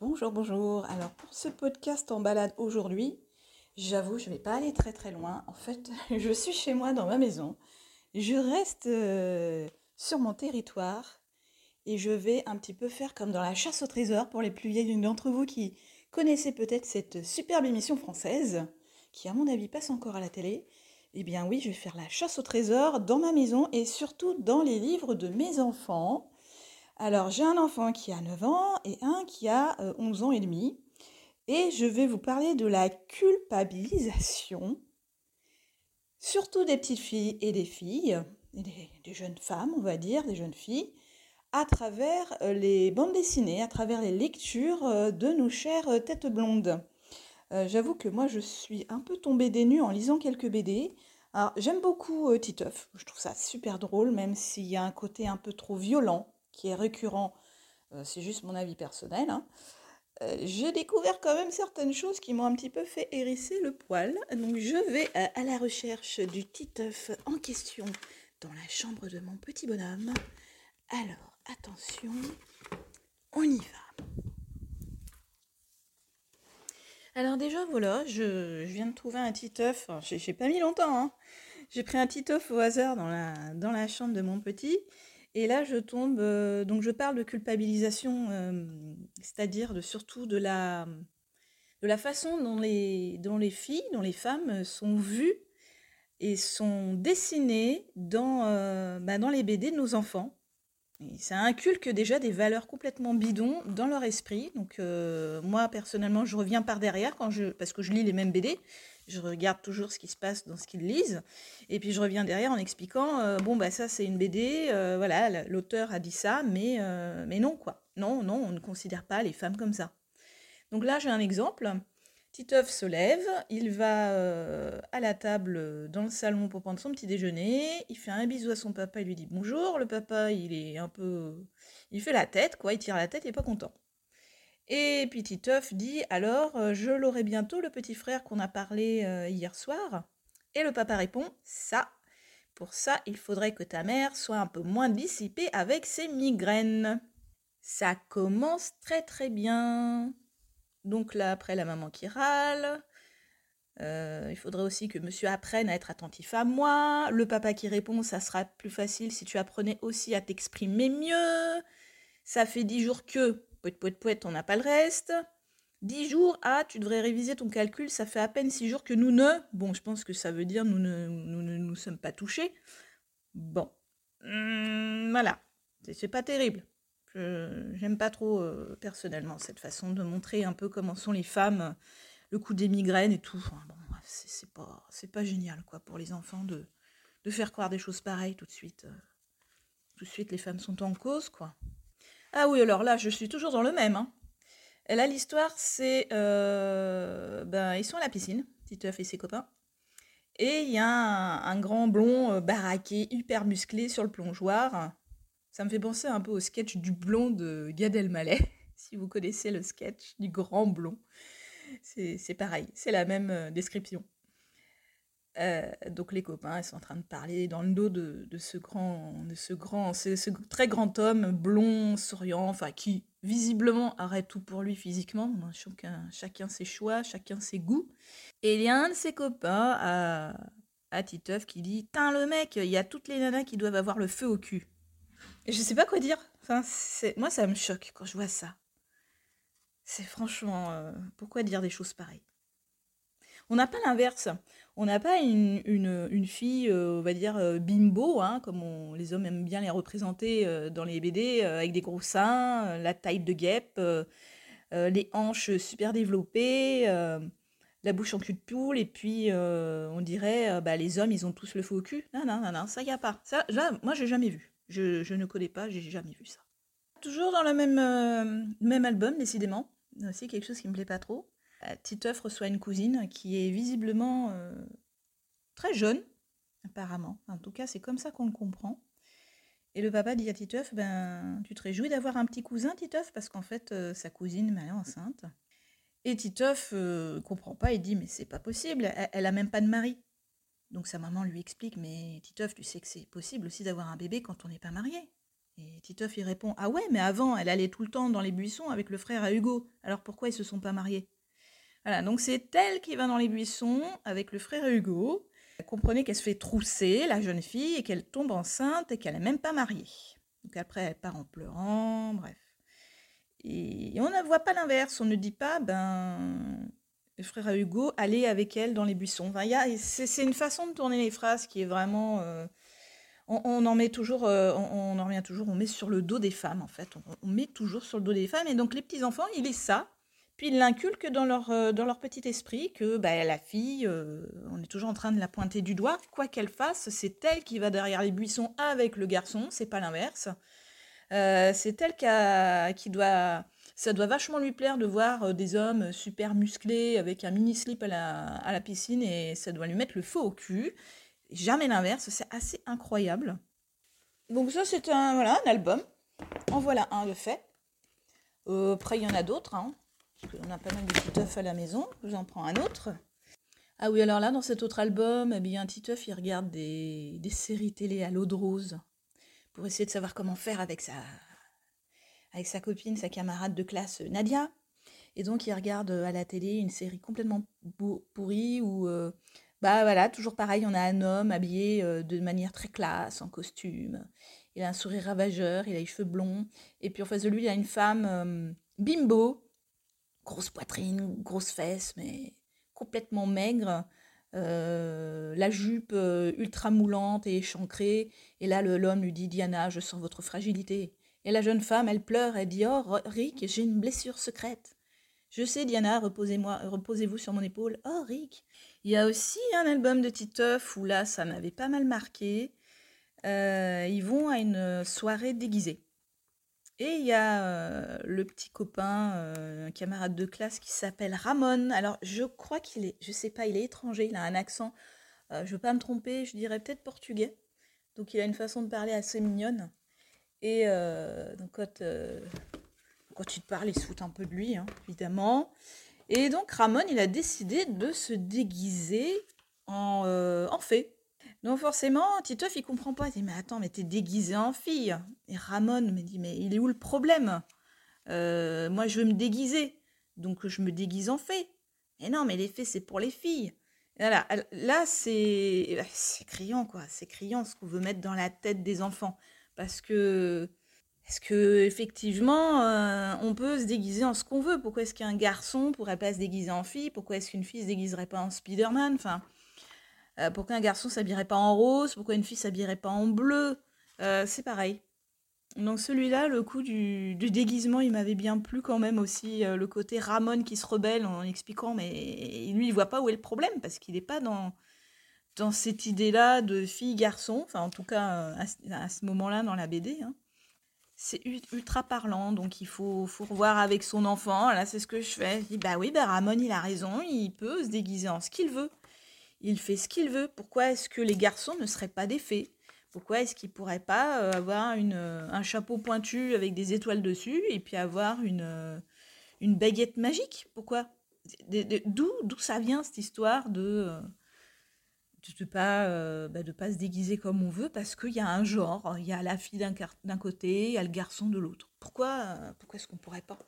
Bonjour, bonjour. Alors pour ce podcast en balade aujourd'hui, j'avoue, je ne vais pas aller très très loin. En fait, je suis chez moi dans ma maison. Je reste euh, sur mon territoire et je vais un petit peu faire comme dans la chasse au trésor pour les plus vieilles d'entre vous qui connaissez peut-être cette superbe émission française qui à mon avis passe encore à la télé. Eh bien oui, je vais faire la chasse au trésor dans ma maison et surtout dans les livres de mes enfants. Alors j'ai un enfant qui a 9 ans et un qui a 11 euh, ans et demi. Et je vais vous parler de la culpabilisation, surtout des petites filles et des filles, des, jeunes femmes, on va dire, des jeunes filles, à travers euh, les bandes dessinées, à travers les lectures euh, de nos chères têtes blondes. J'avoue que moi je suis un peu tombée des nues en lisant quelques BD. Alors j'aime beaucoup Titeuf, je trouve ça super drôle, même s'il y a un côté un peu trop violent qui est récurrent, c'est juste mon avis personnel. Hein. j'ai découvert quand même certaines choses qui m'ont un petit peu fait hérisser le poil. Donc je vais à la recherche du Titeuf en question dans la chambre de mon petit bonhomme. Alors, attention, on y va. Alors déjà, voilà, je, viens de trouver un Titeuf. J'ai pas mis longtemps, hein. J'ai pris un Titeuf au hasard dans la, dans la chambre de mon petit. Et là, je tombe, euh, donc je parle de culpabilisation, euh, c'est-à-dire de, surtout de la, de la façon dont les, dont les filles, dont les femmes sont vues et sont dessinées dans, euh, bah, dans les BD de nos enfants. ça inculque déjà des valeurs complètement bidons dans leur esprit. Donc moi, personnellement, je reviens par derrière quand je, parce que je lis les mêmes BD je regarde toujours ce qui se passe dans ce qu'ils lisent, et puis je reviens derrière en expliquant, euh, bon, bah ça c'est une BD, euh, voilà, l'auteur a dit ça, mais, euh, mais non, quoi. Non, non, on ne considère pas les femmes comme ça. Donc là, j'ai un exemple. Titeuf se lève, il va à la table dans le salon pour prendre son petit déjeuner, il fait un bisou à son papa, il lui dit bonjour, le papa, il est un peu... Il fait la tête, quoi, il tire la tête, il est pas content. Et puis Titeuf dit alors euh, je l'aurai bientôt le petit frère qu'on a parlé euh, hier soir. Et le papa répond ça. Pour ça, il faudrait que ta mère soit un peu moins dissipée avec ses migraines. Ça commence très très bien. Donc là, après la maman qui râle. Euh, il faudrait aussi que monsieur apprenne à être attentif à moi. Le papa qui répond, ça sera plus facile si tu apprenais aussi à t'exprimer mieux. Ça fait dix jours que Poète, poète, poète, on n'a pas le reste. 10 jours, ah, tu devrais réviser ton calcul, ça fait à peine 6 jours que nous ne. Bon, je pense que ça veut dire nous ne nous, ne, nous sommes pas touchés. Bon. Hum, voilà. C'est pas terrible. J'aime pas trop, euh, personnellement, cette façon de montrer un peu comment sont les femmes, le coup des migraines et tout. bon, c'est pas, pas génial, quoi, pour les enfants de, de faire croire des choses pareilles tout de suite. Euh. Tout de suite, les femmes sont en cause, quoi. Ah oui, alors là, je suis toujours dans le même. Hein. Là, l'histoire, c'est. Euh, ben, ils sont à la piscine, Titeuf et ses copains. Et il y a un, grand blond euh, baraqué, hyper musclé sur le plongeoir. Ça me fait penser un peu au sketch du blond de Gad Elmaleh, si vous connaissez le sketch du grand blond. C'est pareil, c'est la même euh, description. Euh, donc les copains, ils sont en train de parler dans le dos de, ce grand, de ce grand, ce, très grand homme blond, souriant, enfin qui visiblement arrête tout pour lui physiquement. Chacun, ses choix, chacun ses goûts. Et il y a un de ses copains à, à Titeuf qui dit Tain le mec, il y a toutes les nanas qui doivent avoir le feu au cul. Et je sais pas quoi dire. Enfin, moi ça me choque quand je vois ça. C'est franchement, euh, pourquoi dire des choses pareilles? On n'a pas l'inverse. On n'a pas une, une, fille, euh, on va dire, euh, bimbo, hein, comme on, les hommes aiment bien les représenter euh, dans les BD, avec des gros seins, la taille de guêpe, les hanches super développées, la bouche en cul de poule, et puis on dirait, bah, les hommes, ils ont tous le faux au cul. Non, non, non, non, ça y a pas. Ça, là, moi, j'ai jamais vu. Je, je, ne connais pas, j'ai jamais vu ça. Toujours dans le même, même album, décidément. C'est quelque chose qui me plaît pas trop. Euh, Titeuf reçoit une cousine qui est visiblement euh, très jeune, apparemment. En tout cas, c'est comme ça qu'on le comprend. Et le papa dit à Titeuf, ben, tu te réjouis d'avoir un petit cousin, Titeuf, parce qu'en fait, euh, sa cousine est enceinte. Et Titeuf ne comprend pas et dit, mais c'est pas possible, elle, a même pas de mari. Donc sa maman lui explique, mais Titeuf, tu sais que c'est possible aussi d'avoir un bébé quand on n'est pas marié. Et Titeuf il répond Ah ouais, mais avant, elle allait tout le temps dans les buissons avec le frère à Hugo. Alors pourquoi ils se sont pas mariés? Voilà, donc c'est elle qui va dans les buissons avec le frère Hugo. Comprenez qu'elle se fait trousser, la jeune fille, et qu'elle tombe enceinte et qu'elle n'est même pas mariée. Donc après, elle part en pleurant, bref. Et on ne voit pas l'inverse, on ne dit pas, ben, le frère Hugo, allez avec elle dans les buissons. c'est une façon de tourner les phrases qui est vraiment... Euh, on, en met toujours, euh, on, en revient toujours, on met sur le dos des femmes en fait. On, met toujours sur le dos des femmes. Et donc les petits enfants, ils lisent ça. Puis ils l'inculquent dans leur, euh, dans leur petit esprit que bah, la fille, on est toujours en train de la pointer du doigt. Quoi qu'elle fasse, c'est elle qui va derrière les buissons avec le garçon, c'est pas l'inverse. c'est elle qui doit ça doit vachement lui plaire de voir euh, des hommes super musclés avec un mini slip à la, piscine et ça doit lui mettre le feu au cul. Jamais l'inverse, c'est assez incroyable. Donc ça c'est un, voilà, un album. En voilà un de fait. Euh, après il y en a d'autres. Hein, qu'on a pas mal de titeuf à la maison. J'en prends un autre. Ah oui, alors là, dans cet autre album, eh bien, Titeuf, il regarde des, séries télé à l'eau de rose pour essayer de savoir comment faire avec sa, avec sa copine, sa camarade de classe Nadia. Et donc il regarde euh, à la télé une série complètement pourrie où, euh, bah voilà, toujours pareil, on a un homme habillé euh, de manière très classe, en costume. Il a un sourire ravageur, il a les cheveux blonds. Et puis en face de lui, il a une femme bimbo, grosse poitrine, grosse fesse, mais complètement maigre. la jupe ultra moulante et échancrée. Et là, l'homme lui dit Diana, je sens votre fragilité. Et la jeune femme, elle pleure, elle dit Oh, Rick, j'ai une blessure secrète. Je sais, Diana, reposez-moi, reposez-vous sur mon épaule. Oh, Rick. Il y a aussi un album de Titeuf où là, ça m'avait pas mal marqué. Euh, ils vont à une soirée déguisée. Et il y a euh, le petit copain, euh, un camarade de classe qui s'appelle Ramon. Alors, je crois qu'il est, je sais pas, il est étranger, il a un accent. je veux pas me tromper, je dirais peut-être portugais. Donc, il a une façon de parler assez mignonne. Et euh, donc, quand, euh, quand il te parle, il se fout un peu de lui, hein, évidemment. Et donc, Ramon, il a décidé de se déguiser en, euh, en fée. Donc, forcément, Titeuf, il comprend pas. Il dit Mais attends, mais t'es déguisé en fille. Et Ramon me dit Mais il est où le problème? Moi, je veux me déguiser. Donc, je me déguise en fée. Et non, mais les fées, c'est pour les filles. Voilà, là, c'est criant, quoi. C'est criant ce qu'on veut mettre dans la tête des enfants. Parce que, est-ce que effectivement, euh, on peut se déguiser en ce qu'on veut? Pourquoi est-ce qu'un garçon pourrait pas se déguiser en fille? Pourquoi est-ce qu'une fille se déguiserait pas en Spider-Man? Euh, pourquoi un garçon s'habillerait pas en rose? Pourquoi une fille s'habillerait pas en bleu? Euh, C'est pareil. Donc celui-là, le coup du, déguisement, il m'avait bien plu quand même aussi. le côté Ramon qui se rebelle en expliquant, mais lui, il voit pas où est le problème parce qu'il n'est pas dans dans cette idée-là de fille-garçon, enfin en tout cas à, ce moment-là dans la BD. Hein. C'est ultra parlant, donc il faut, revoir avec son enfant. Là, c'est ce que je fais. Je bah oui, bah Ramon, il a raison, il peut se déguiser en ce qu'il veut. Il fait ce qu'il veut. Pourquoi est-ce que les garçons ne seraient pas des fées? Pourquoi est-ce qu'ils ne pourraient pas euh, avoir une, euh, un chapeau pointu avec des étoiles dessus et puis avoir une, euh, une baguette magique? Pourquoi? D'où ça vient cette histoire de de ne pas, bah, pas se déguiser comme on veut parce qu'il y a un genre, il y a la fille d'un côté, il y a le garçon de l'autre? Pourquoi, pourquoi est-ce qu'on pourrait pas?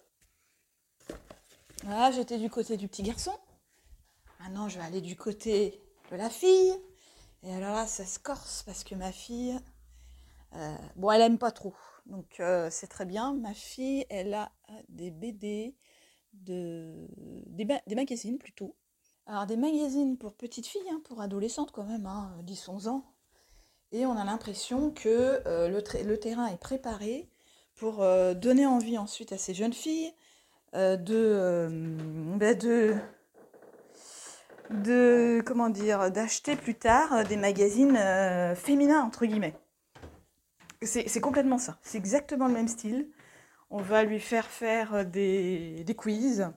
Ah, j'étais du côté du petit garçon. Maintenant, je vais aller du côté de la fille. Et alors là, ça se corse parce que ma fille, euh, bon, elle aime pas trop. Donc, c'est très bien. Ma fille, elle a des BD, de, des, magazines plutôt, alors des magazines pour petites filles, hein, pour adolescentes quand même, hein, 10-11 ans. Et on a l'impression que euh, le, terrain est préparé pour euh, donner envie ensuite à ces jeunes filles euh, de, bah, de, de, comment dire, d'acheter plus tard des magazines féminins entre guillemets. C'est complètement ça. C'est exactement le même style. On va lui faire faire des, des quiz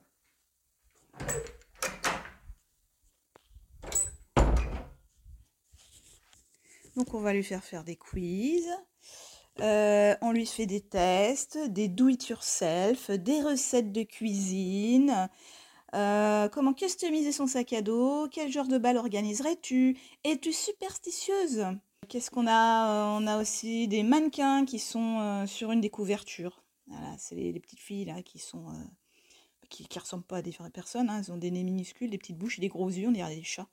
Donc on va lui faire faire des quiz. Euh, on lui fait des tests, des do it yourself, des recettes de cuisine. Euh, comment customiser son sac à dos? Quel genre de bal organiserais-tu? Es-tu superstitieuse? Qu'est-ce qu'on a On a aussi des mannequins qui sont sur une des couvertures. Voilà, c'est les, petites filles là qui sont qui, ressemblent pas à des vraies personnes. Hein. Elles ont des nez minuscules, des petites bouches et des gros yeux, on dirait des chats.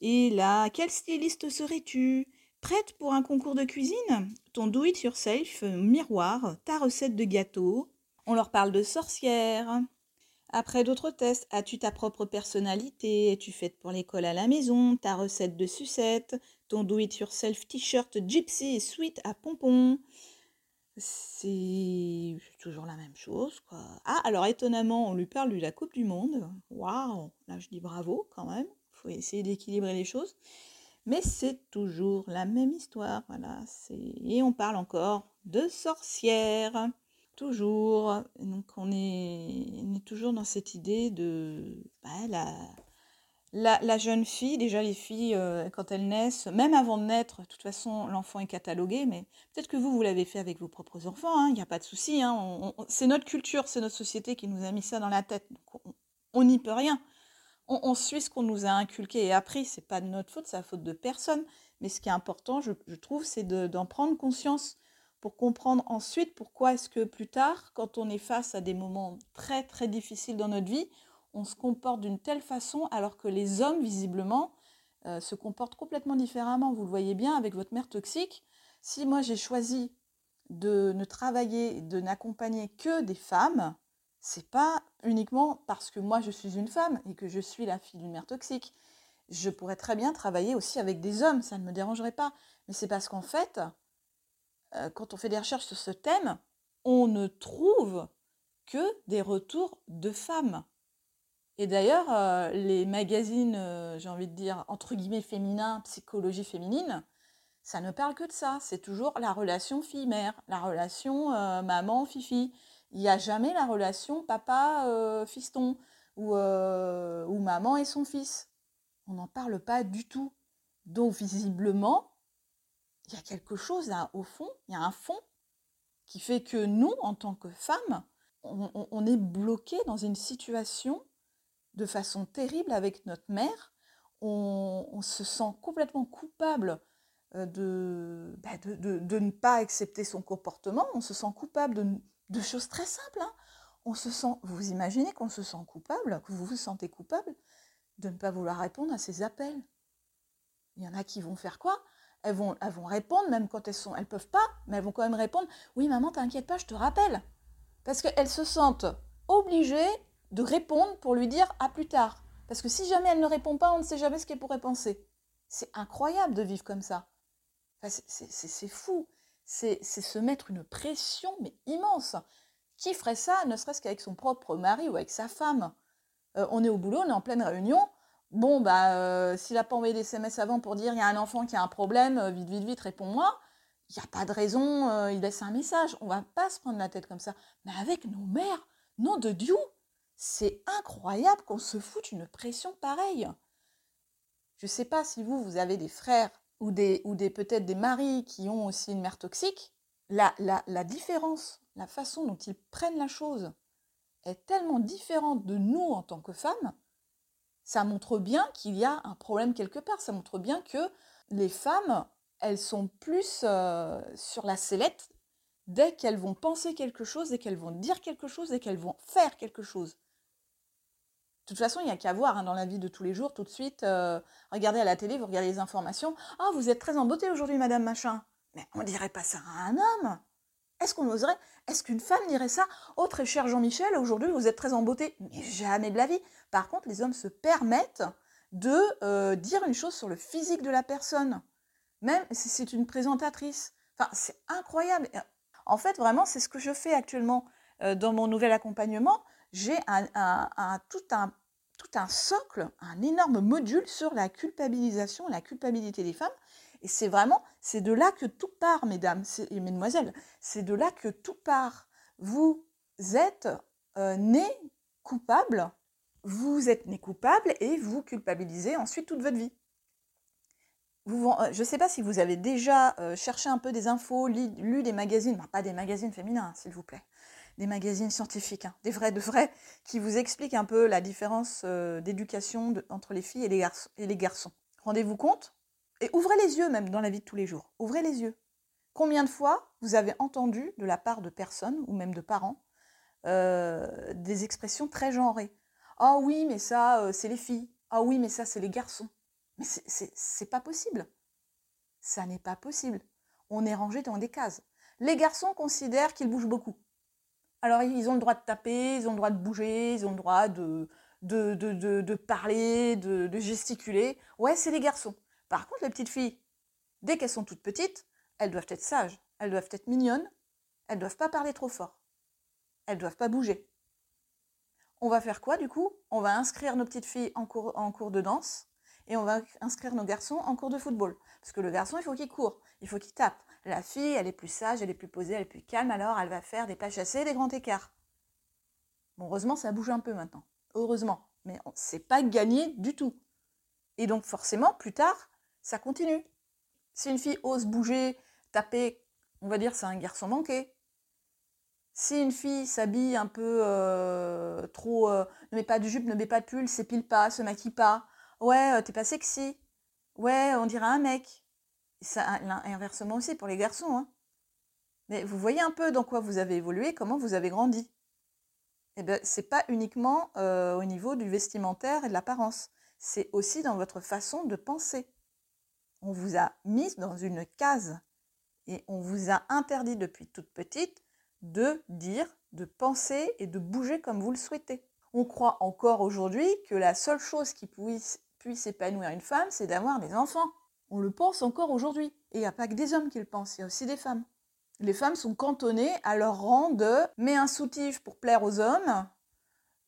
Et là, quel styliste serais-tu? Prête pour un concours de cuisine? Ton do-it-yourself, miroir, ta recette de gâteau. On leur parle de sorcière. Après d'autres tests, as-tu ta propre personnalité? Es-tu faite pour l'école à la maison? Ta recette de sucette? Ton do-it-yourself t-shirt gypsy et sweet à pompons? C'est toujours la même chose. Ah, alors étonnamment, on lui parle de la Coupe du Monde. Waouh Là, je dis bravo quand même. Il faut essayer d'équilibrer les choses. Mais c'est toujours la même histoire, voilà. Et on parle encore de sorcières. Toujours. Donc on est, toujours dans cette idée de bah, la, la, jeune fille, déjà les filles, euh, quand elles naissent, même avant de naître, de toute façon, l'enfant est catalogué, mais peut-être que vous, vous l'avez fait avec vos propres enfants, hein, il n'y a pas de souci. Hein, c'est notre culture, c'est notre société qui nous a mis ça dans la tête. on n'y peut rien. On, suit ce qu'on nous a inculqué et appris. C'est pas de notre faute, c'est la faute de personne. Mais ce qui est important, je, trouve, c'est d'en prendre conscience pour comprendre ensuite pourquoi est-ce que plus tard, quand on est face à des moments très très difficiles dans notre vie, on se comporte d'une telle façon alors que les hommes, visiblement, euh, se comportent complètement différemment. Vous le voyez bien avec votre mère toxique. Si moi j'ai choisi de ne travailler, de n'accompagner que des femmes, c'est pas uniquement parce que moi je suis une femme et que je suis la fille d'une mère toxique. Je pourrais très bien travailler aussi avec des hommes, ça ne me dérangerait pas. Mais c'est parce qu'en fait, quand on fait des recherches sur ce thème, on ne trouve que des retours de femmes. Et d'ailleurs, euh, les magazines, euh, j'ai envie de dire, entre guillemets féminins, psychologie féminine, ça ne parle que de ça. C'est toujours la relation fille-mère, la relation euh, maman-fifi. Il n'y a jamais la relation papa-fiston ou, ou maman et son fils. On n'en parle pas du tout. Donc visiblement, il y a quelque chose là au fond, il y a un fond qui fait que nous, en tant que femmes, on est bloqué dans une situation de façon terrible avec notre mère. On, se sent complètement coupable euh, bah, de, de, ne pas accepter son comportement. On se sent coupable de, choses très simples. Hein. On se sent, vous imaginez qu'on se sent coupable, que vous vous sentez coupable de ne pas vouloir répondre à ces appels. Il y en a qui vont faire quoi? Elles vont, répondre, même quand elles sont, elles peuvent pas, mais elles vont quand même répondre. Oui, maman, t'inquiète pas, je te rappelle. Parce qu'elles se sentent obligées de répondre pour lui dire à plus tard. Parce que si jamais elle ne répond pas, on ne sait jamais ce qu'elle pourrait penser. C'est incroyable de vivre comme ça. c'est fou. C'est se mettre une pression, mais immense. Qui ferait ça, ne serait-ce qu'avec son propre mari ou avec sa femme? Euh, On est au boulot, on est en pleine réunion. Bon, bah, euh, s'il n'a pas envoyé des SMS avant pour dire il y a un enfant qui a un problème, euh, vite, vite, vite, réponds-moi. Il n'y a pas de raison, il laisse un message. On va pas se prendre la tête comme ça. Mais avec nos mères, nom de Dieu, c'est incroyable qu'on se foute une pression pareille. Je ne sais pas si vous, vous avez des frères ou des, ou des peut-être des maris qui ont aussi une mère toxique. La, la, la différence, la façon dont ils prennent la chose est tellement différente de nous en tant que femmes. Ça montre bien qu'il y a un problème quelque part. Ça montre bien que les femmes, elles sont plus euh, sur la sellette dès qu'elles vont penser quelque chose, dès qu'elles vont dire quelque chose, dès qu'elles vont faire quelque chose. De toute façon, il n'y a qu'à voir hein, dans la vie de tous les jours, tout de suite. Euh, regardez à la télé, vous regardez les informations. Ah, vous êtes très en beauté aujourd'hui, madame machin. Mais on ne dirait pas ça à un homme. Est-ce qu'on oserait? Est-ce qu'une femme dirait ça? Oh, très cher Jean-Michel, aujourd'hui, vous êtes très en beauté. Mais jamais de la vie. Par contre, les hommes se permettent de euh, dire une chose sur le physique de la personne. Même si c'est une présentatrice. Enfin, c'est incroyable. En fait, vraiment, c'est ce que je fais actuellement euh, dans mon nouvel accompagnement j'ai tout un socle, un énorme module sur la culpabilisation, la culpabilité des femmes. Et c'est vraiment, c'est de là que tout part, mesdames et mesdemoiselles. C'est de là que tout part. Vous êtes euh, nés coupables, vous êtes nés coupables et vous culpabilisez ensuite toute votre vie. Euh, je ne sais pas si vous avez déjà euh, cherché un peu des infos, lu, des magazines, pas des magazines féminins, s'il vous plaît, des magazines scientifiques, hein, des vrais de vrais, qui vous expliquent un peu la différence euh, d'éducation entre les filles. Et les garçons. Rendez-vous compte? Et ouvrez les yeux même dans la vie de tous les jours. Ouvrez les yeux. Combien de fois vous avez entendu de la part de personnes ou même de parents euh, des expressions très genrées Ah oui, mais ça, euh, c'est les filles. Ah oui, mais ça, c'est les garçons. Mais c'est pas possible. Ça n'est pas possible. On est rangé dans des cases. Les garçons considèrent qu'ils bougent beaucoup. Alors, ils ont le droit de taper, ils ont le droit de bouger, ils ont le droit de, de, de, de, parler, de, de gesticuler. Ouais, c'est les garçons. Par contre, les petites filles, dès qu'elles sont toutes petites, elles doivent être sages, elles doivent être mignonnes, elles doivent pas parler trop fort, elles doivent pas bouger. On va faire quoi du coup? On va inscrire nos petites filles en cours, de danse et on va inscrire nos garçons en cours de football. Parce que le garçon, il faut qu'il court, il faut qu'il tape. La fille, elle est plus sage, elle est plus posée, elle est plus calme, alors elle va faire des pas chassés, des grands écarts. Heureusement, ça bouge un peu maintenant. Heureusement. Mais c'est pas gagné du tout. Et donc, forcément, plus tard, ça continue. Si une fille ose bouger, taper, on va dire c'est un garçon manqué. Si une fille s'habille un peu euh, trop, euh, ne met pas de jupe, ne met pas de pull, s'épile pas, se maquille pas, ouais, euh, t'es pas sexy, ouais, on dirait un mec. Ça, inversement aussi pour les garçons. Hein. Mais vous voyez un peu dans quoi vous avez évolué, comment vous avez grandi. Eh bien, c'est pas uniquement au niveau du vestimentaire et de l'apparence, c'est aussi dans votre façon de penser. On vous a mis dans une case et on vous a interdit depuis toute petite de dire, de penser et de bouger comme vous le souhaitez. On croit encore aujourd'hui que la seule chose qui puisse, puisse épanouir une femme, c'est d'avoir des enfants. On le pense encore aujourd'hui. Et il n'y a pas que des hommes qui le pensent, il y a aussi des femmes. Les femmes sont cantonnées à leur rang de mets un soutif pour plaire aux hommes,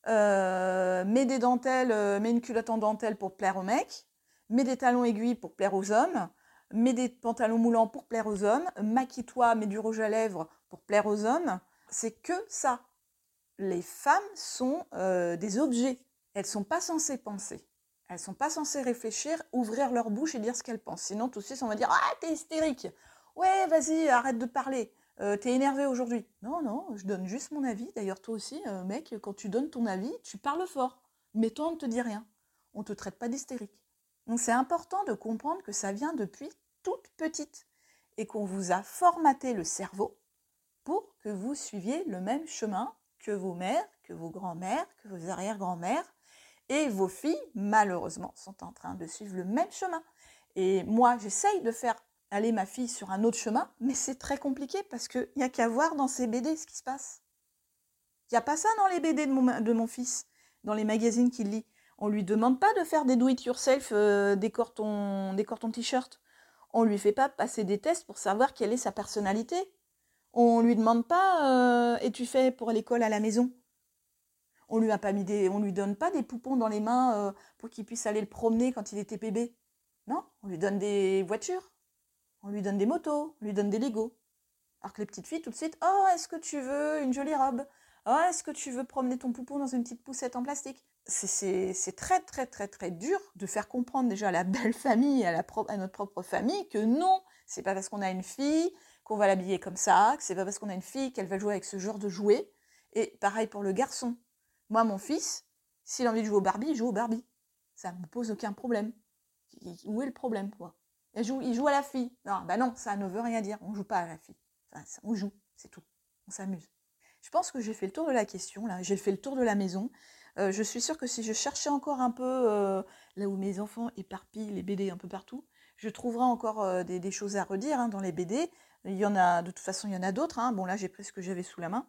euh, des dentelles, euh, mets une culotte en dentelle pour plaire aux mecs, mets des talons aiguilles pour plaire aux hommes, mets des pantalons moulants pour plaire aux hommes, maquille-toi, mets du rouge à lèvres pour plaire aux hommes. C'est que ça. Les femmes sont euh, des objets. Elles sont pas censées penser. Elles sont pas censées réfléchir, ouvrir leur bouche et dire ce qu'elles pensent. Sinon, tout de suite, on va dire Ah, t'es hystérique Ouais, vas-y, arrête de parler. Euh, t'es énervé aujourd'hui. Non, non, je donne juste mon avis. D'ailleurs, toi aussi, euh, mec, quand tu donnes ton avis, tu parles fort. Mais toi, on ne te dit rien. On ne te traite pas d'hystérique. Donc c'est important de comprendre que ça vient depuis toute petite et qu'on vous a formaté le cerveau pour que vous suiviez le même chemin que vos mères, que vos grands-mères, que vos arrière-grands-mères. Et vos filles, malheureusement, sont en train de suivre le même chemin. Et moi, j'essaye de faire aller ma fille sur un autre chemin, mais c'est très compliqué parce qu'il n'y a qu'à voir dans ces BD ce qui se passe. Il n'y a pas ça dans les BD de mon, de mon fils, dans les magazines qu'il lit. On lui demande pas de faire des do-it-yourself, euh, décore ton, t-shirt. On lui fait pas passer des tests pour savoir quelle est sa personnalité. On lui demande pas euh, et tu fais pour l'école à la maison? On lui a pas mis des, on lui donne pas des poupons dans les mains euh, pour qu'il puisse aller le promener quand il était bébé. Non, on lui donne des voitures, on lui donne des motos, on lui donne des Legos. Alors que les petites filles tout de suite, oh est-ce que tu veux une jolie robe? Oh est-ce que tu veux promener ton poupon dans une petite poussette en plastique? C'est très très très très dur de faire comprendre déjà à la belle famille, à, notre propre famille, que non, c'est pas parce qu'on a une fille qu'on va l'habiller comme ça, que c'est pas parce qu'on a une fille qu'elle va jouer avec ce genre de jouet. Et pareil pour le garçon. Moi, mon fils, s'il a envie de jouer au Barbie, il joue au Barbie. Ça me pose aucun problème. Où est le problème, quoi? Il joue, à la fille. Non, bah non, ça ne veut rien dire. On joue pas à la fille. on joue, c'est tout. On s'amuse. Je pense que j'ai fait le tour de la question, là. J'ai fait le tour de la maison. Euh, je suis sûre que si je cherchais encore un peu euh, là où mes enfants éparpillent les BD un peu partout, je trouverais encore euh, des, choses à redire hein, dans les BD. Il y en a, de toute façon, il y en a d'autres. Hein. Bon, là, j'ai pris ce que j'avais sous la main.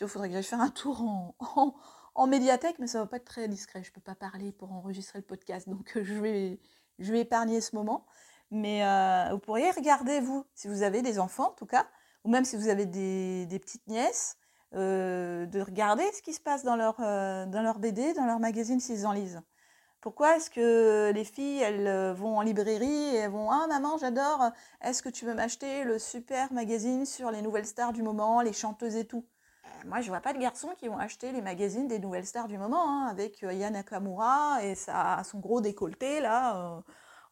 Il faudrait que j'aille faire un tour en, médiathèque, mais ça va pas être très discret. Je peux pas parler pour enregistrer le podcast, donc je vais, épargner ce moment. Mais vous pourriez regarder, vous, si vous avez des enfants en tout cas, ou même si vous avez des petites nièces, euh, de regarder ce qui se passe dans leur, euh, dans leur BD, dans leur magazine s'ils en lisent. Pourquoi est-ce que les filles, elles euh, vont en librairie et elles vont Ah maman, j'adore, est-ce que tu veux m'acheter le super magazine sur les nouvelles stars du moment, les chanteuses et tout? Moi, je vois pas de garçons qui vont acheter les magazines des nouvelles stars du moment, hein, avec Yana Nakamura et sa, son gros décolleté là,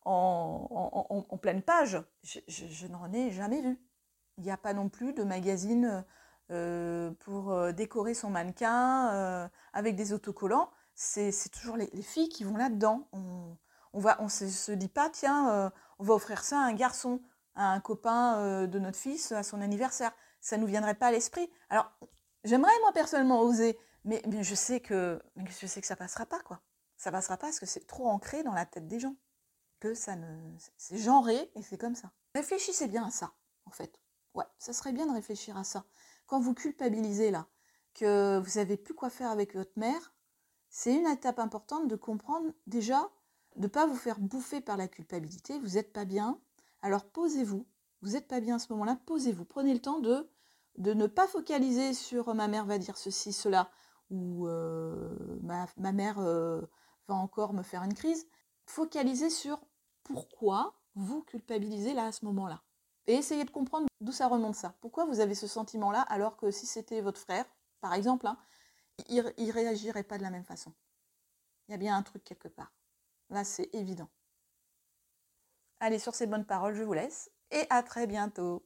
en, en, pleine page. Je, je n'en ai jamais vu. Il n'y a pas non plus de magazine euh, pour euh, décorer son mannequin euh, avec des autocollants, c'est toujours les, filles qui vont là-dedans. On, on va, on se, dit pas, tiens, on va offrir ça à un garçon, à un copain de notre fils à son anniversaire. Ça ne nous viendrait pas à l'esprit. Alors, j'aimerais moi personnellement oser, mais, je sais que je sais que ça passera pas quoi. Ça passera pas parce que c'est trop ancré dans la tête des gens. Que ça ne c'est genré et c'est comme ça. Réfléchissez bien à ça en fait. Ouais, ça serait bien de réfléchir à ça. Quand vous culpabilisez là, que vous savez plus quoi faire avec votre mère, c'est une étape importante de comprendre déjà de ne pas vous faire bouffer par la culpabilité. Vous n'êtes pas bien, alors posez-vous. Vous n'êtes pas bien à ce moment-là, posez-vous. Prenez le temps de, de ne pas focaliser sur ma mère va dire ceci, cela, ou euh, ma, mère euh, va encore me faire une crise. Focalisez sur pourquoi vous culpabilisez là à ce moment-là. Et essayez de comprendre d'où ça remonte ça. Pourquoi vous avez ce sentiment-là alors que si c'était votre frère, par exemple, hein, il ne réagirait pas de la même façon? Il y a bien un truc quelque part. Là, c'est évident. Allez, sur ces bonnes paroles, je vous laisse et à très bientôt.